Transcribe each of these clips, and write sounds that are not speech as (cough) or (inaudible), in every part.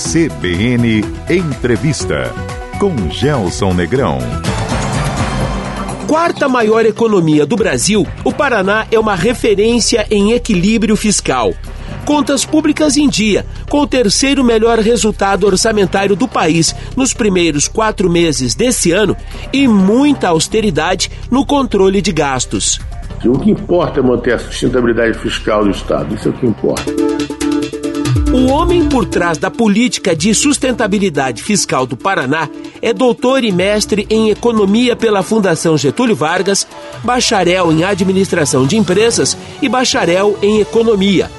CBN Entrevista com Gelson Negrão. Quarta maior economia do Brasil, o Paraná é uma referência em equilíbrio fiscal. Contas públicas em dia, com o terceiro melhor resultado orçamentário do país nos primeiros quatro meses desse ano e muita austeridade no controle de gastos. O que importa é manter a sustentabilidade fiscal do Estado, isso é o que importa. O homem por trás da política de sustentabilidade fiscal do Paraná é doutor e mestre em economia pela Fundação Getúlio Vargas, bacharel em administração de empresas e bacharel em economia.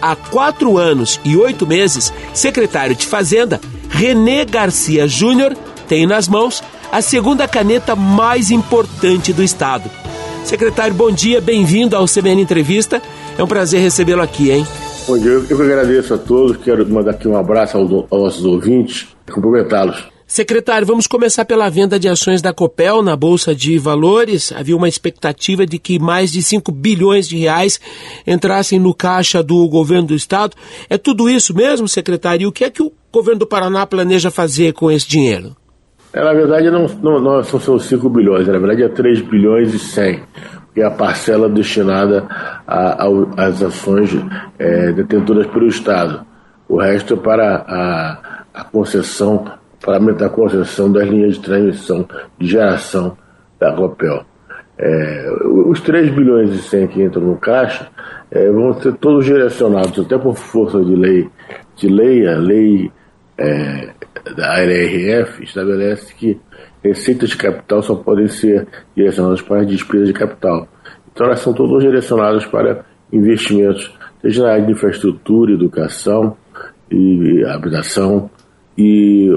Há quatro anos e oito meses, secretário de Fazenda, René Garcia Júnior tem nas mãos a segunda caneta mais importante do Estado. Secretário, bom dia, bem-vindo ao CBN Entrevista. É um prazer recebê-lo aqui, hein? Bom dia, eu que agradeço a todos, quero mandar aqui um abraço aos, nossos ouvintes e cumprimentá-los. Secretário, vamos começar pela venda de ações da Copel na Bolsa de Valores. Havia uma expectativa de que mais de 5 bilhões de reais entrassem no caixa do governo do estado. É tudo isso mesmo, secretário? E o que é que o governo do Paraná planeja fazer com esse dinheiro? É, na verdade, não, não, não são 5 bilhões, na verdade é 3 bilhões e 100 é a parcela destinada às ações é, detentoras pelo Estado. O resto é para a, a concessão, para a concessão das linhas de transmissão de geração da Copel. É, os 3 bilhões e 100 que entram no caixa é, vão ser todos direcionados, até por força de lei, de lei, a lei é, da ARRF estabelece que receitas de capital só podem ser direcionadas para despesas de capital. Então, elas são todas direcionadas para investimentos, seja na área de infraestrutura, educação e habitação e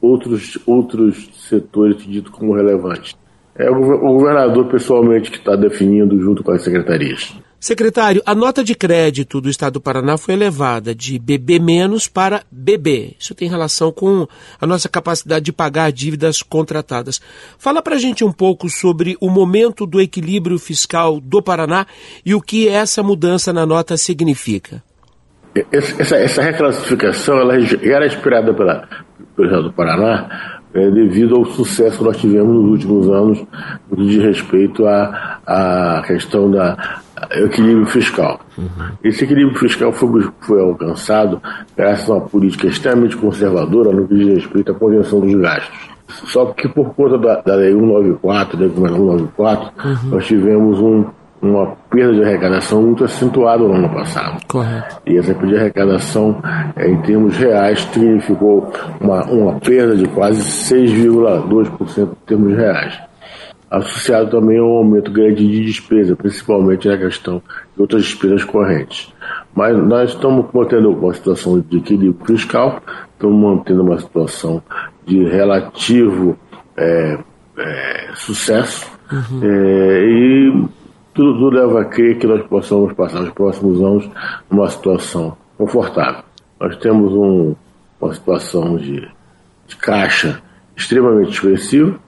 outros, outros setores ditos como relevantes. É o governador pessoalmente que está definindo junto com as secretarias. Secretário, a nota de crédito do Estado do Paraná foi elevada de BB- para BB. Isso tem relação com a nossa capacidade de pagar dívidas contratadas. Fala para a gente um pouco sobre o momento do equilíbrio fiscal do Paraná e o que essa mudança na nota significa. Essa, essa reclassificação ela era esperada pela, pelo Estado do Paraná é, devido ao sucesso que nós tivemos nos últimos anos diz respeito à, à questão da equilíbrio fiscal. Uhum. Esse equilíbrio fiscal foi, foi alcançado graças a uma política extremamente conservadora no que diz respeito à contenção dos gastos. Só que por conta da, da Lei 194, da Lei 194, uhum. nós tivemos um, uma perda de arrecadação muito acentuada no ano passado. Correto. E essa perda de arrecadação, é, em termos reais, significou uma, uma perda de quase 6,2% em termos reais associado também a um aumento grande de despesa, principalmente na questão de outras despesas correntes. Mas nós estamos mantendo uma situação de equilíbrio fiscal, estamos mantendo uma situação de relativo é, é, sucesso uhum. é, e tudo, tudo leva a crer que nós possamos passar os próximos anos numa situação confortável. Nós temos um, uma situação de, de caixa extremamente expressiva,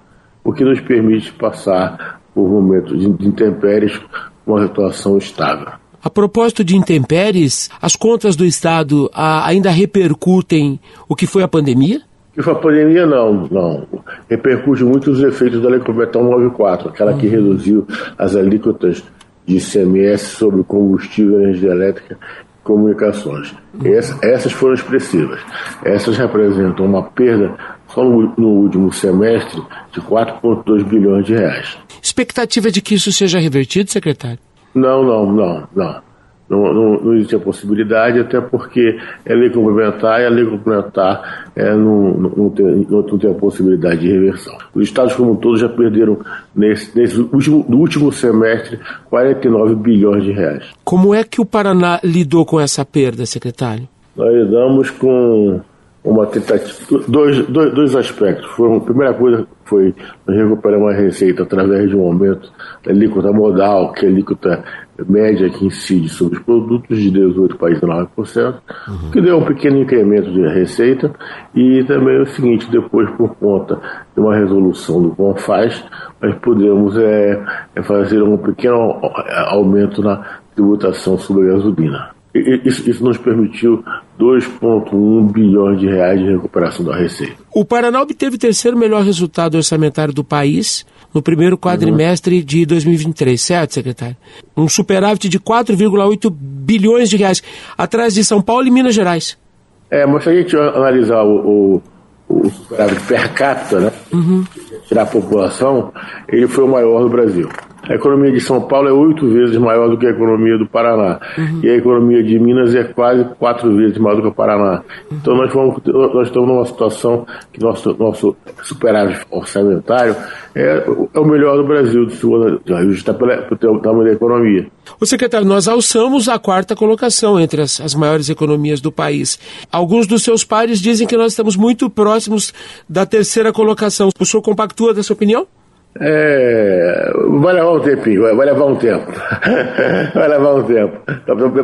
o que nos permite passar por momentos de intempéries com uma situação estável. A propósito de intempéries, as contas do Estado ainda repercutem o que foi a pandemia? Que foi a pandemia, não, não. Repercute muito os efeitos da Lei Complementar 94, aquela que uhum. reduziu as alíquotas de ICMS sobre combustível, energia elétrica e comunicações. Essa, essas foram expressivas. Essas representam uma perda só no, último semestre de 4,2 bilhões de reais. Expectativa de que isso seja revertido, secretário? Não, não, não, não. Não, não, não existe a possibilidade, até porque é lei complementar e a lei complementar é, não, não, tem, não, tem a possibilidade de reversão. Os estados como um todo já perderam, nesse, nesse último, no último semestre, 49 bilhões de reais. Como é que o Paraná lidou com essa perda, secretário? Nós lidamos com uma tentativa, dois, dois, dois aspectos. Foi, a primeira coisa foi recuperar uma receita através de um aumento da alíquota modal, que é a alíquota média que incide sobre os produtos de 18 para 19%, uhum. que deu um pequeno incremento de receita, e também o seguinte, depois por conta de uma resolução do CONFAS, nós podemos é, é fazer um pequeno aumento na tributação sobre a gasolina. Isso, isso nos permitiu 2,1 bilhões de reais de recuperação da receita. O Paraná obteve o terceiro melhor resultado orçamentário do país no primeiro quadrimestre uhum. de 2023, certo, secretário? Um superávit de 4,8 bilhões de reais, atrás de São Paulo e Minas Gerais. É, mas se a gente analisar o, o, o superávit per capita, né? Uhum. Tirar a população, ele foi o maior do Brasil. A economia de São Paulo é oito vezes maior do que a economia do Paraná. Uhum. E a economia de Minas é quase quatro vezes maior do que o Paraná. Uhum. Então nós, vamos, nós estamos numa situação que nosso, nosso superávit orçamentário é, é o melhor do Brasil, está pelo tamanho da economia. O secretário, nós alçamos a quarta colocação entre as, as maiores economias do país. Alguns dos seus pares dizem que nós estamos muito próximos da terceira colocação. O senhor compactua dessa opinião? É, vai levar um tempinho, vai, vai levar um tempo. (laughs) vai levar um tempo.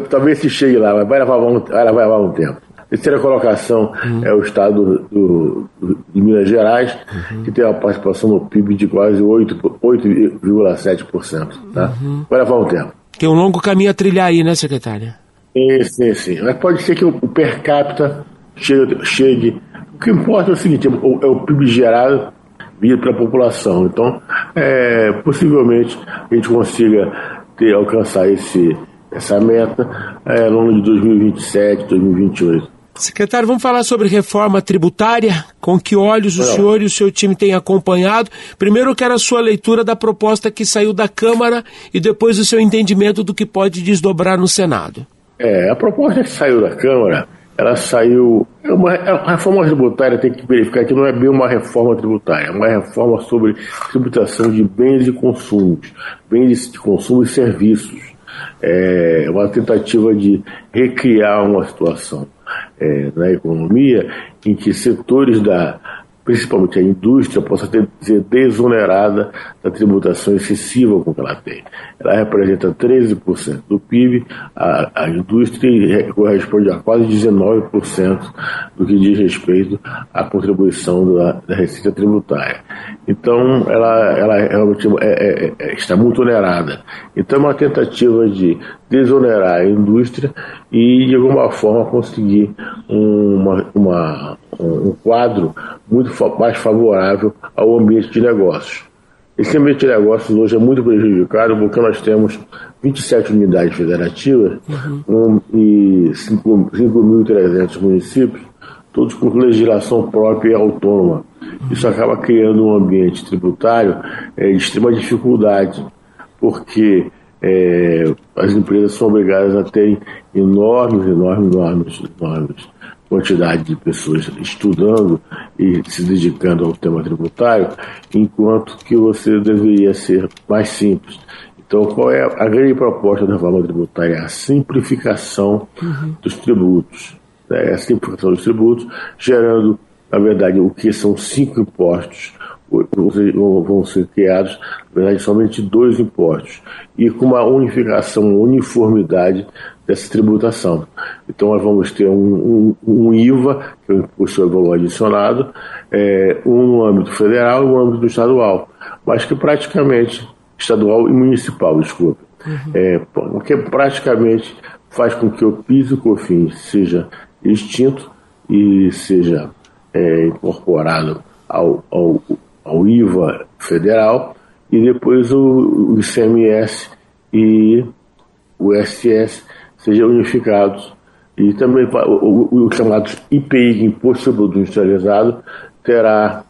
Talvez se chegue lá, mas vai levar um, vai levar um tempo. Terceira colocação uhum. é o estado do, do, de Minas Gerais, uhum. que tem uma participação no PIB de quase 8,7%. Tá? Uhum. Vai levar um tempo. Tem um longo caminho a trilhar aí, né, secretária? Sim, sim, sim. Mas pode ser que o per capita chegue. chegue. O que importa é o seguinte: é o, é o PIB gerado via pela população. Então, é, possivelmente a gente consiga ter, alcançar esse, essa meta é, no ano de 2027, 2028. Secretário, vamos falar sobre reforma tributária. Com que olhos o Não. senhor e o seu time têm acompanhado? Primeiro, eu quero a sua leitura da proposta que saiu da Câmara e depois o seu entendimento do que pode desdobrar no Senado. É, a proposta que saiu da Câmara ela saiu. É uma, é a reforma tributária tem que verificar que não é bem uma reforma tributária, é uma reforma sobre tributação de bens e consumos, bens de consumo e serviços. É uma tentativa de recriar uma situação é, na economia em que setores da, principalmente a indústria, possa ter, ser desonerada da tributação excessiva com que ela tem. Ela representa 13% do PIB, a, a indústria corresponde a quase 19% do que diz respeito à contribuição da, da receita tributária. Então, ela, ela realmente é, é, é, está muito onerada. Então, é uma tentativa de desonerar a indústria e, de alguma forma, conseguir uma, uma um quadro muito mais favorável ao ambiente de negócios. Esse ambiente de negócios hoje é muito prejudicado porque nós temos 27 unidades federativas uhum. um, e 5.300 municípios, todos com legislação própria e autônoma. Isso acaba criando um ambiente tributário é, de extrema dificuldade, porque é, as empresas são obrigadas a terem enormes, enormes, enormes, enormes quantidade de pessoas estudando e se dedicando ao tema tributário, enquanto que você deveria ser mais simples. Então, qual é a grande proposta da reforma tributária? A simplificação uhum. dos tributos. Né? A simplificação dos tributos, gerando, na verdade, o que são cinco impostos vão ser criados, na verdade, somente dois impostos, e com uma unificação, uma uniformidade dessa tributação. Então, nós vamos ter um, um, um IVA, que é o Imposto sobre Valor Adicionado, é, um no âmbito federal e um no âmbito estadual, mas que praticamente, estadual e municipal, desculpa, uhum. é, que praticamente faz com que o PIS e o COFINS seja extinto e seja é, incorporado ao, ao, ao IVA federal e depois o, o ICMS e o SS sejam unificados. E também o, o, chamado IPI, Imposto sobre Produto Industrializado, terá,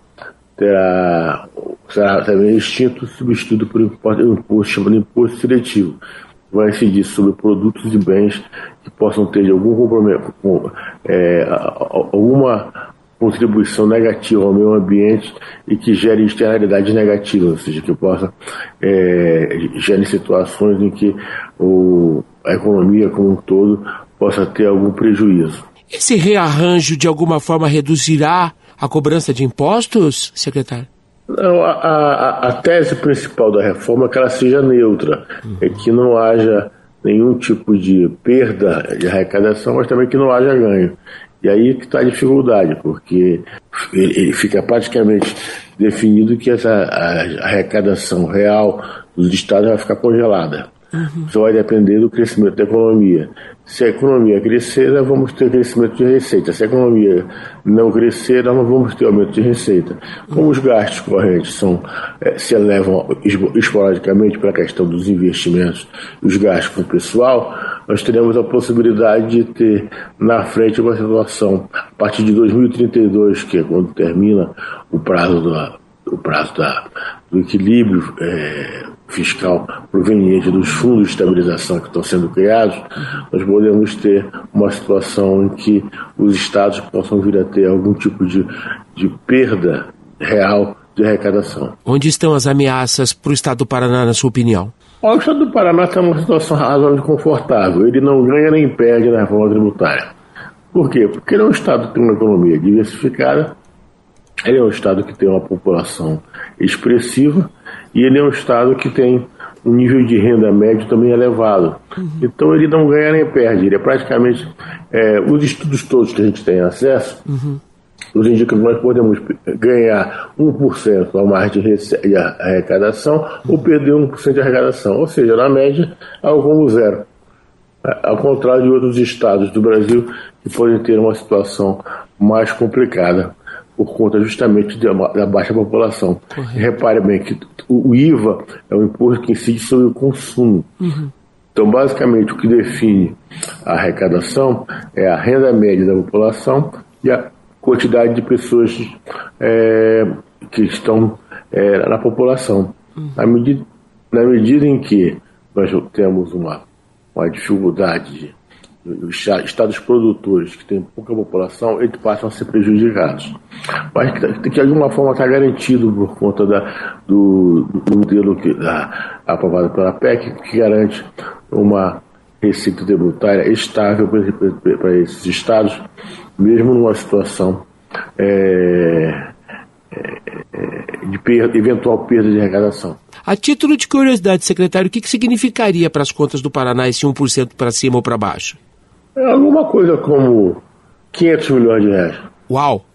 terá, será também extinto, substituído por um imposto chamado Imposto Seletivo. Vai incidir sobre produtos e bens que possam ter algum comprometimento, com, é, alguma contribuição negativa ao meio ambiente e que gere externalidades negativas, ou seja, que possa é, gere situações em que o, a economia como um todo possa ter algum prejuízo. Esse rearranjo de alguma forma reduzirá a cobrança de impostos, secretário? Não, a, a, a tese principal da reforma é que ela seja neutra, uhum. é que não haja nenhum tipo de perda de arrecadação, mas também que não haja ganho. E aí que está a dificuldade, porque ele fica praticamente definido que essa arrecadação real dos estados vai ficar congelada. Uhum. Isso vai depender do crescimento da economia. Se a economia crescer, nós vamos ter crescimento de receita. Se a economia não crescer, nós não vamos ter aumento de receita. Como os gastos correntes são, é, se elevam esporadicamente pela questão dos investimentos os gastos com o pessoal, nós teremos a possibilidade de ter na frente uma situação, a partir de 2032, que é quando termina o prazo, da, o prazo da, do equilíbrio é, fiscal proveniente dos fundos de estabilização que estão sendo criados, nós podemos ter uma situação em que os estados possam vir a ter algum tipo de, de perda real de arrecadação. Onde estão as ameaças para o estado do Paraná, na sua opinião? O estado do Paraná está numa situação razoavelmente confortável. Ele não ganha nem perde na reforma tributária. Por quê? Porque ele é um estado que tem uma economia diversificada, ele é um estado que tem uma população expressiva e ele é um estado que tem um nível de renda médio também elevado. Uhum. Então ele não ganha nem perde. Ele é praticamente. É, os estudos todos que a gente tem acesso uhum. nos indicam que nós podemos ganhar 1% a mais de, de arrecadação uhum. ou perder 1% de arrecadação. Ou seja, na média, algo como zero. Ao contrário de outros estados do Brasil que podem ter uma situação mais complicada por conta justamente da baixa população. Correto. Repare bem que o IVA é um imposto que incide sobre o consumo. Uhum. Então, basicamente, o que define a arrecadação é a renda média da população e a quantidade de pessoas é, que estão é, na população. Uhum. Na, medida, na medida em que nós temos uma, uma dificuldade de os estados produtores que têm pouca população, eles passam a ser prejudicados. Mas que, de alguma forma está garantido por conta da, do, do modelo que, da, aprovado pela PEC, que garante uma receita tributária estável para esses estados, mesmo numa situação é, é, de perda, eventual perda de arrecadação. A título de curiosidade, secretário, o que, que significaria para as contas do Paraná esse 1% para cima ou para baixo? É alguma coisa como 500 milhões de reais. Uau!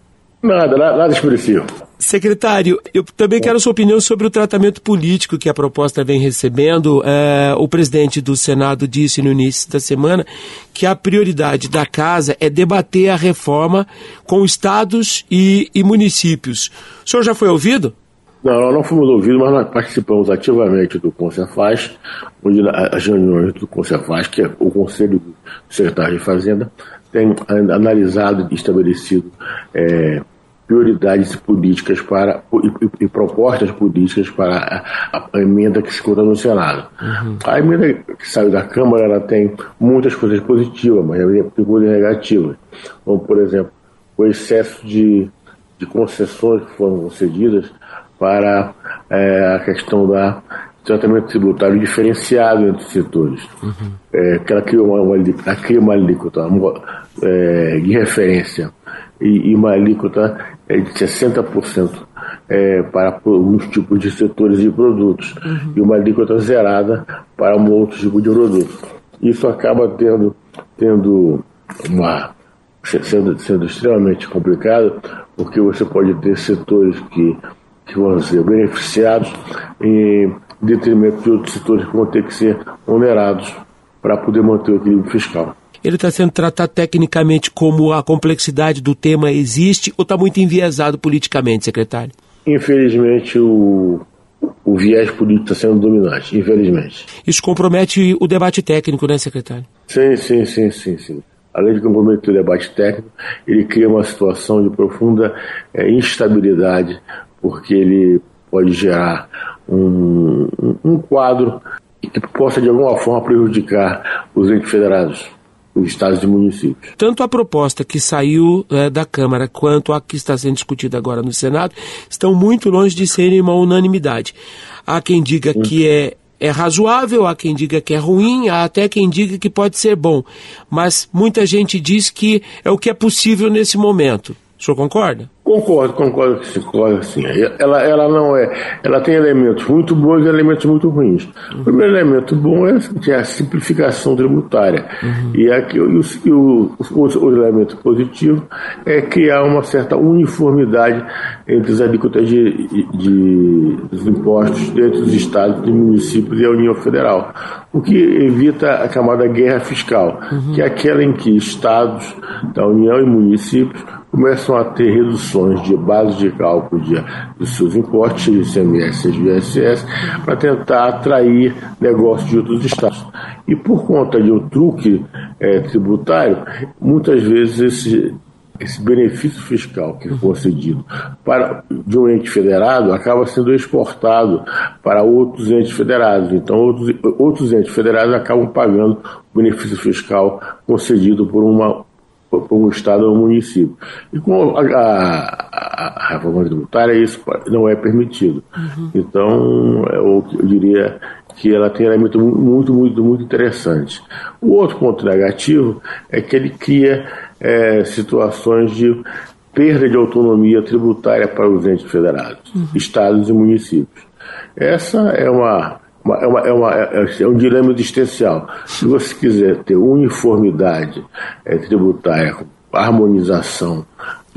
Nada, nada expressivo. Secretário, eu também quero a sua opinião sobre o tratamento político que a proposta vem recebendo. É, o presidente do Senado disse no início da semana que a prioridade da casa é debater a reforma com estados e, e municípios. O senhor já foi ouvido? Não, nós não fomos ouvidos, mas nós participamos ativamente do Concefaz, onde as reuniões do Concefaz, que é o Conselho do Secretário de Fazenda, tem analisado e estabelecido é, prioridades políticas para e, e, propostas políticas para a, a, emenda que se conta no Senado. Uhum. A emenda que saiu da Câmara ela tem muitas coisas positivas, mas tem coisas negativas. Como, por exemplo, o excesso de, de concessões que foram concedidas para é, a questão da tratamento tributário diferenciado entre os setores. Uhum. É, que ela cria uma, uma, ela cria uma alíquota uma, é, de referência e, e, uma alíquota é, de 60% é, para alguns tipos de setores e produtos uhum. e uma alíquota zerada para um outro tipo de produto. Isso acaba tendo, tendo uma sendo, sendo extremamente complicado porque você pode ter setores que que vão ser beneficiados em detrimento de outros setores que vão ter que ser onerados para poder manter o equilíbrio fiscal. Ele está sendo tratado tecnicamente como a complexidade do tema existe ou está muito enviesado politicamente, secretário? Infelizmente, o, o viés político está sendo dominante, infelizmente. Isso compromete o debate técnico, né, secretário? Sim, sim, sim, sim, sim. Além de comprometer o debate técnico, ele cria uma situação de profunda é, instabilidade porque ele pode gerar um, um quadro que possa de alguma forma prejudicar os entes federados os estados e municípios. Tanto a proposta que saiu é, da Câmara quanto a que está sendo discutida agora no Senado estão muito longe de serem uma unanimidade. Há quem diga Sim. que é, é razoável, há quem diga que é ruim, há até quem diga que pode ser bom. Mas muita gente diz que é o que é possível nesse momento. O senhor concorda? Concordo, concordo concordo assim. Ela, ela não é. Ela tem elementos muito bons e elementos muito ruins. O primeiro elemento bom é, é a simplificação tributária. Uhum. E, aqui, o, o, o, o, elemento positivo é criar uma certa uniformidade entre as alíquotas de, de, dos impostos dentro dos estados, dos municípios e a União Federal. O que evita a chamada guerra fiscal, uhum. que é aquela em que estados da União e municípios começam a ter reduções de base de cálculo de, dos seus impostos, ICMS e ISS, para tentar atrair negócios de outros estados. E por conta de um truque é, tributário, muitas vezes esse, esse benefício fiscal que é concedido para, de um ente federado acaba sendo exportado para outros entes federados. Então, outros, outros entes federados acabam pagando o benefício fiscal concedido por uma para um Estado ou um município. E com a, a, a, reforma tributária, isso não é permitido. Uhum. Então, eu, eu diria que ela tem elemento muito, muito, muito interessante. O outro ponto negativo é que ele cria é, situações de perda de autonomia tributária para os entes federados, uhum. estados e municípios. Essa é uma é, uma, é, uma, é, é, um dilema existencial. Se você quiser ter uniformidade é, tributária, harmonização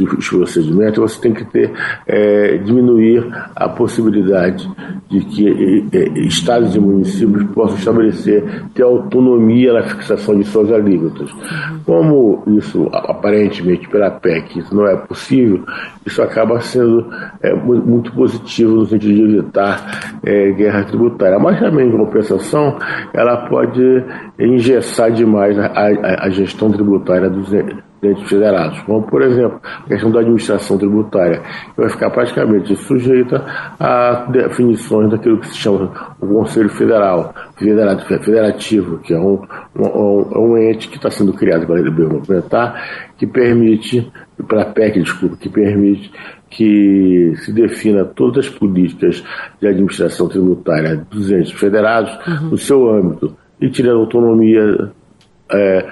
dos procedimentos, você tem que ter, é, diminuir a possibilidade de que é, é, estados e municípios possam estabelecer, ter autonomia na fixação de suas alíquotas. Como isso, aparentemente, pela PEC, isso não é possível, isso acaba sendo é, muito positivo no sentido de evitar é, guerra tributária. Mas também, em compensação, ela pode engessar demais a, a, a gestão tributária dos entes federados, como por exemplo a questão da administração tributária, que vai ficar praticamente sujeita a definições daquilo que se chama o Conselho Federal, federativo, que é um, um, um ente que está sendo criado pela LB complementar, que permite, para a PEC, desculpa, que permite que se defina todas as políticas de administração tributária dos entes federados uhum. no seu âmbito e tirando autonomia é,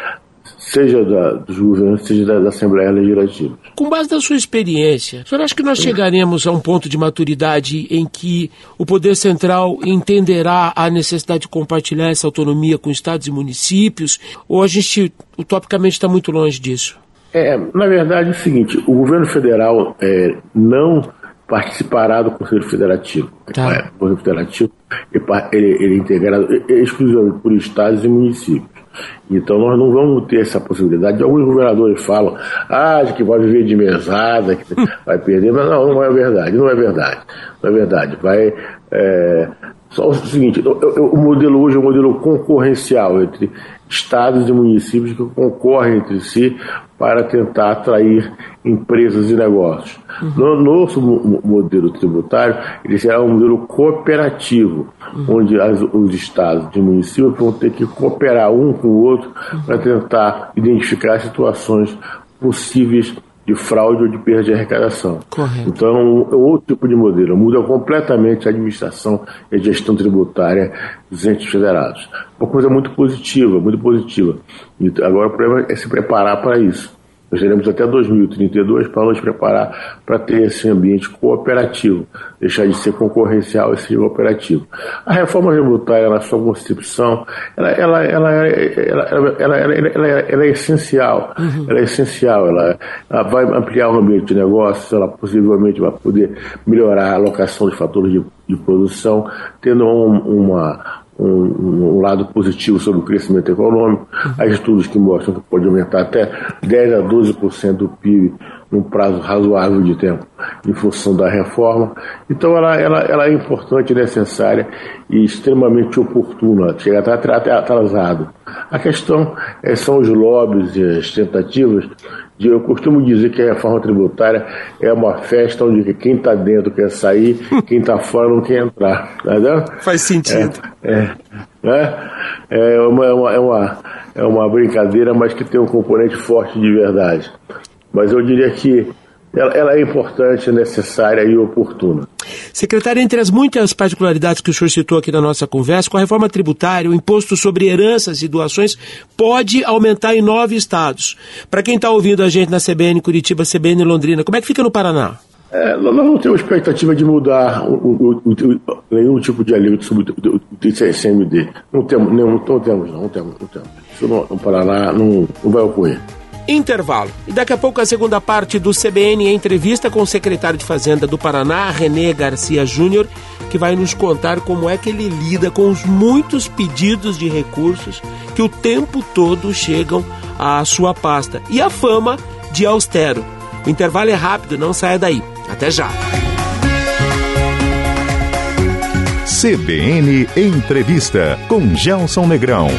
seja da, dos governos, seja da, da, Assembleia Legislativa. Com base na sua experiência, o senhor acha que nós chegaremos a um ponto de maturidade em que o Poder Central entenderá a necessidade de compartilhar essa autonomia com estados e municípios? Ou a gente, utopicamente, está muito longe disso? É, na verdade, é o seguinte: o governo federal é, não participará do Conselho Federativo. Tá. É, o Conselho Federativo ele, ele é integrado exclusivamente por estados e municípios. Então nós não vamos ter essa possibilidade. Alguns governadores falam, ah, que vai viver de mesada, que vai perder, mas não, não é verdade, não é verdade. Não é verdade. Vai. É, só o seguinte, o modelo hoje é um modelo concorrencial entre estados e municípios que concorrem entre si para tentar atrair empresas e negócios. Uhum. No nosso modelo tributário, ele será um modelo cooperativo, uhum. onde as, os estados e municípios vão ter que cooperar um com o outro uhum. para tentar identificar situações possíveis de fraude ou de perda de arrecadação. Correto. Então, é outro tipo de modelo. Muda completamente a administração e a gestão tributária dos entes federados. Uma coisa muito positiva, muito positiva. Agora o problema é se preparar para isso. Nós teremos até 2032 para nos preparar para ter esse ambiente cooperativo, deixar de ser concorrencial e ser cooperativo. A reforma tributária, na sua concepção, ela, ela, ela, ela, ela é essencial. Uhum. Ela é essencial. Ela, vai ampliar o ambiente de negócios, ela possivelmente vai poder melhorar a alocação de fatores de, de produção, tendo um, uma um, um, lado positivo sobre o crescimento econômico. Há estudos que mostram que pode aumentar até 10 a 12% do PIB num prazo razoável de tempo, em função da reforma. Então, ela, ela, ela é importante, necessária e extremamente oportuna. Chega até atrasado. A questão é, são os lobbies e as tentativas eu costumo dizer que a reforma tributária é uma festa onde quem está dentro quer sair, (laughs) quem está fora não quer entrar. Tá Faz sentido. É, é, é, é, uma, é, uma, é uma brincadeira, mas que tem um componente forte de verdade. Mas eu diria que ela, é importante, necessária e oportuna. Secretário, entre as muitas particularidades que o senhor citou aqui na nossa conversa, com a reforma tributária, o imposto sobre heranças e doações pode aumentar em nove estados. Para quem está ouvindo a gente na CBN Curitiba, CBN Londrina, como é que fica no Paraná? É, nós não temos expectativa de mudar o, o, o, nenhum tipo de alívio sobre o ICMD. Não temos, não, não temos, não, não temos, não temos. Isso no, no Paraná não, não vai ocorrer intervalo. E daqui a pouco a segunda parte do CBN entrevista com o secretário de Fazenda do Paraná, René Garcia Júnior, que vai nos contar como é que ele lida com os muitos pedidos de recursos que o tempo todo chegam à sua pasta e a fama de austero. O intervalo é rápido, não saia daí. Até já. CBN Entrevista com Gelson Negrão.